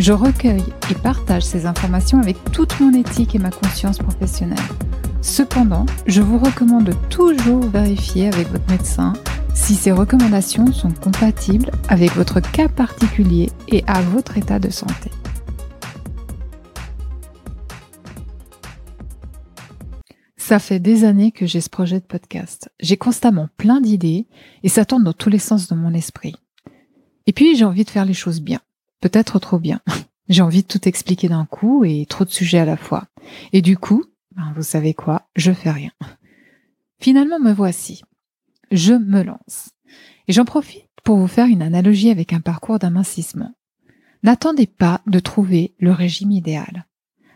Je recueille et partage ces informations avec toute mon éthique et ma conscience professionnelle. Cependant, je vous recommande toujours vérifier avec votre médecin si ces recommandations sont compatibles avec votre cas particulier et à votre état de santé. Ça fait des années que j'ai ce projet de podcast. J'ai constamment plein d'idées et ça tourne dans tous les sens de mon esprit. Et puis j'ai envie de faire les choses bien. Peut-être trop bien. J'ai envie de tout expliquer d'un coup et trop de sujets à la fois. Et du coup, ben, vous savez quoi, je fais rien. Finalement, me voici. Je me lance. Et j'en profite pour vous faire une analogie avec un parcours d'amincissement. N'attendez pas de trouver le régime idéal.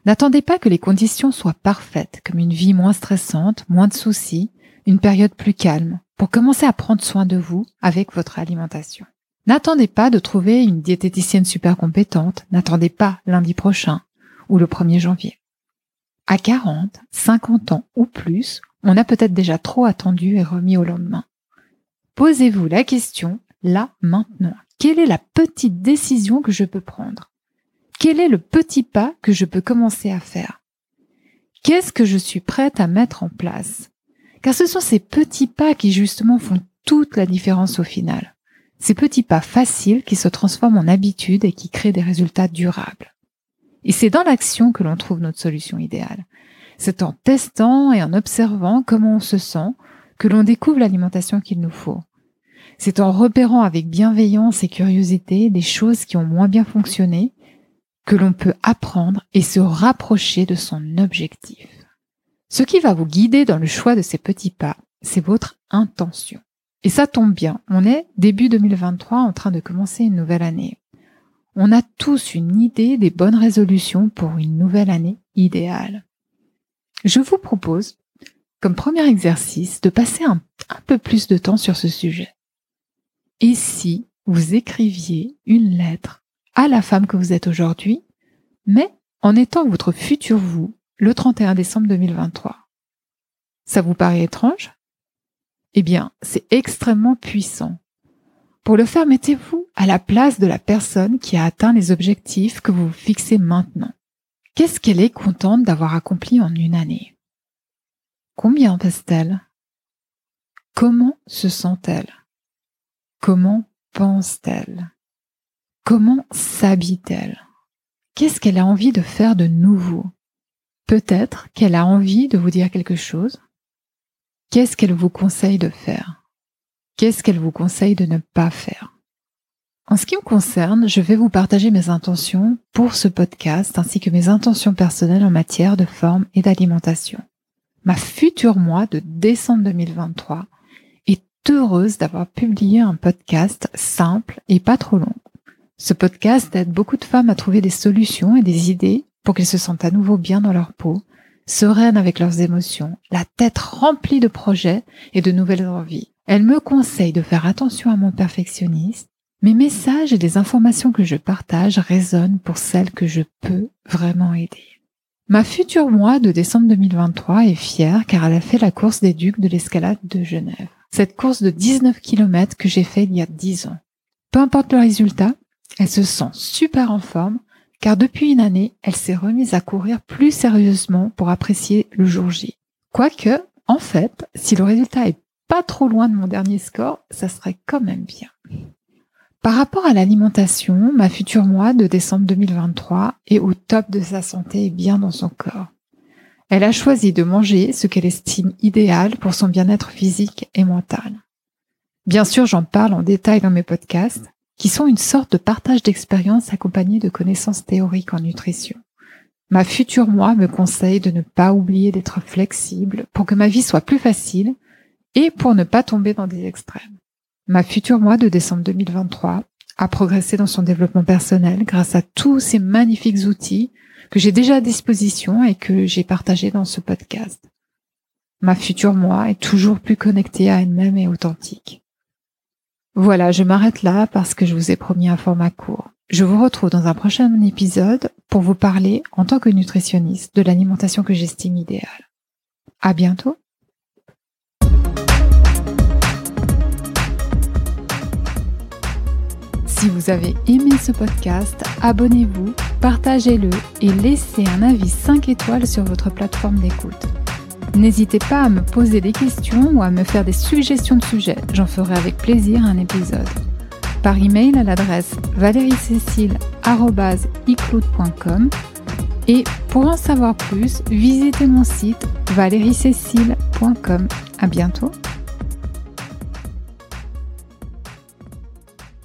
N'attendez pas que les conditions soient parfaites, comme une vie moins stressante, moins de soucis, une période plus calme, pour commencer à prendre soin de vous avec votre alimentation. N'attendez pas de trouver une diététicienne super compétente, n'attendez pas lundi prochain ou le 1er janvier. À 40, 50 ans ou plus, on a peut-être déjà trop attendu et remis au lendemain. Posez-vous la question, là, maintenant. Quelle est la petite décision que je peux prendre? Quel est le petit pas que je peux commencer à faire? Qu'est-ce que je suis prête à mettre en place? Car ce sont ces petits pas qui justement font toute la différence au final. Ces petits pas faciles qui se transforment en habitudes et qui créent des résultats durables. Et c'est dans l'action que l'on trouve notre solution idéale. C'est en testant et en observant comment on se sent que l'on découvre l'alimentation qu'il nous faut. C'est en repérant avec bienveillance et curiosité des choses qui ont moins bien fonctionné que l'on peut apprendre et se rapprocher de son objectif. Ce qui va vous guider dans le choix de ces petits pas, c'est votre intention. Et ça tombe bien, on est début 2023 en train de commencer une nouvelle année. On a tous une idée des bonnes résolutions pour une nouvelle année idéale. Je vous propose, comme premier exercice, de passer un, peu plus de temps sur ce sujet. Et si vous écriviez une lettre à la femme que vous êtes aujourd'hui, mais en étant votre futur vous le 31 décembre 2023 Ça vous paraît étrange? Eh bien, c'est extrêmement puissant. Pour le faire, mettez-vous à la place de la personne qui a atteint les objectifs que vous fixez maintenant. Qu'est-ce qu'elle est contente d'avoir accompli en une année? Combien pèse-t-elle Comment se sent-elle? Comment pense-t-elle? Comment s'habille-t-elle? Qu'est-ce qu'elle a envie de faire de nouveau? Peut-être qu'elle a envie de vous dire quelque chose, Qu'est-ce qu'elle vous conseille de faire? Qu'est-ce qu'elle vous conseille de ne pas faire? En ce qui me concerne, je vais vous partager mes intentions pour ce podcast ainsi que mes intentions personnelles en matière de forme et d'alimentation. Ma future moi de décembre 2023 est heureuse d'avoir publié un podcast simple et pas trop long. Ce podcast aide beaucoup de femmes à trouver des solutions et des idées pour qu'elles se sentent à nouveau bien dans leur peau sereines avec leurs émotions, la tête remplie de projets et de nouvelles envies. Elle me conseille de faire attention à mon perfectionnisme. Mes messages et les informations que je partage résonnent pour celles que je peux vraiment aider. Ma future moi de décembre 2023 est fière car elle a fait la course des ducs de l'escalade de Genève. Cette course de 19 km que j'ai fait il y a 10 ans. Peu importe le résultat, elle se sent super en forme car depuis une année, elle s'est remise à courir plus sérieusement pour apprécier le jour J. Quoique, en fait, si le résultat est pas trop loin de mon dernier score, ça serait quand même bien. Par rapport à l'alimentation, ma future moi de décembre 2023 est au top de sa santé et bien dans son corps. Elle a choisi de manger ce qu'elle estime idéal pour son bien-être physique et mental. Bien sûr, j'en parle en détail dans mes podcasts, qui sont une sorte de partage d'expérience accompagné de connaissances théoriques en nutrition. Ma future moi me conseille de ne pas oublier d'être flexible pour que ma vie soit plus facile et pour ne pas tomber dans des extrêmes. Ma future moi de décembre 2023 à progresser dans son développement personnel grâce à tous ces magnifiques outils que j'ai déjà à disposition et que j'ai partagés dans ce podcast. Ma future moi est toujours plus connectée à elle-même et authentique. Voilà, je m'arrête là parce que je vous ai promis un format court. Je vous retrouve dans un prochain épisode pour vous parler, en tant que nutritionniste, de l'alimentation que j'estime idéale. À bientôt! Si vous avez aimé ce podcast, abonnez-vous, partagez-le et laissez un avis 5 étoiles sur votre plateforme d'écoute. N'hésitez pas à me poser des questions ou à me faire des suggestions de sujets, j'en ferai avec plaisir un épisode. Par email à l'adresse valeriecécile.com et pour en savoir plus, visitez mon site valeriecécile.com. À bientôt!